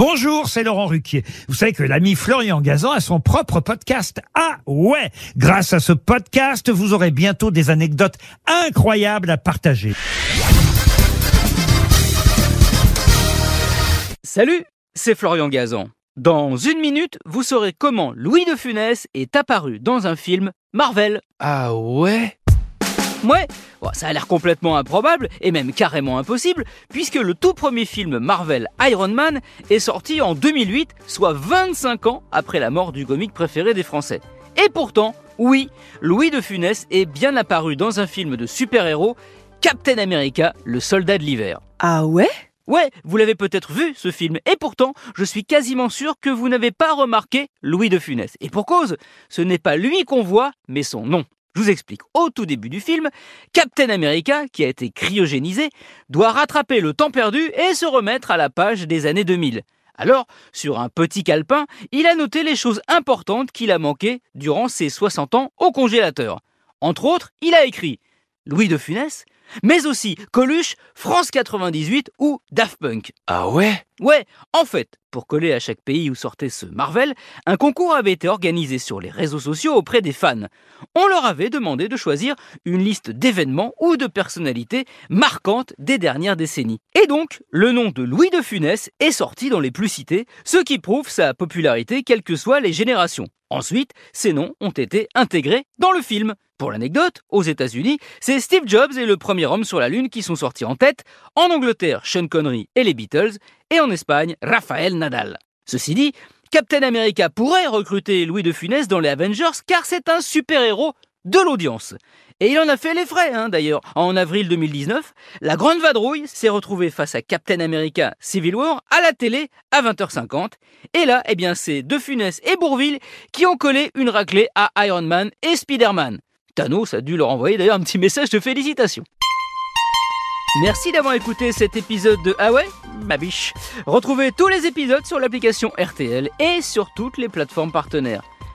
Bonjour, c'est Laurent Ruquier. Vous savez que l'ami Florian Gazan a son propre podcast. Ah ouais Grâce à ce podcast, vous aurez bientôt des anecdotes incroyables à partager. Salut, c'est Florian Gazan. Dans une minute, vous saurez comment Louis de Funès est apparu dans un film Marvel. Ah ouais? Ouais, bon, ça a l'air complètement improbable et même carrément impossible, puisque le tout premier film Marvel Iron Man est sorti en 2008, soit 25 ans après la mort du comique préféré des Français. Et pourtant, oui, Louis de Funès est bien apparu dans un film de super-héros, Captain America, le soldat de l'hiver. Ah ouais? Ouais, vous l'avez peut-être vu ce film, et pourtant, je suis quasiment sûr que vous n'avez pas remarqué Louis de Funès. Et pour cause, ce n'est pas lui qu'on voit, mais son nom. Je vous explique. Au tout début du film, Captain America, qui a été cryogénisé, doit rattraper le temps perdu et se remettre à la page des années 2000. Alors, sur un petit calepin, il a noté les choses importantes qu'il a manquées durant ses 60 ans au congélateur. Entre autres, il a écrit Louis de Funès, mais aussi Coluche, France 98 ou Daft Punk. Ah ouais? Ouais, en fait, pour coller à chaque pays où sortait ce Marvel, un concours avait été organisé sur les réseaux sociaux auprès des fans. On leur avait demandé de choisir une liste d'événements ou de personnalités marquantes des dernières décennies. Et donc, le nom de Louis de Funès est sorti dans les plus cités, ce qui prouve sa popularité quelles que soient les générations. Ensuite, ces noms ont été intégrés dans le film. Pour l'anecdote, aux États-Unis, c'est Steve Jobs et le premier homme sur la Lune qui sont sortis en tête, en Angleterre, Sean Connery et les Beatles, et en Espagne, Rafael Nadal. Ceci dit, Captain America pourrait recruter Louis de Funès dans les Avengers car c'est un super-héros de l'audience. Et il en a fait les frais, hein, d'ailleurs. En avril 2019, la grande vadrouille s'est retrouvée face à Captain America Civil War à la télé à 20h50. Et là, eh bien, c'est De Funès et Bourville qui ont collé une raclée à Iron Man et Spider-Man. Thanos a dû leur envoyer d'ailleurs un petit message de félicitations. Merci d'avoir écouté cet épisode de Ah ouais Ma biche. Retrouvez tous les épisodes sur l'application RTL et sur toutes les plateformes partenaires.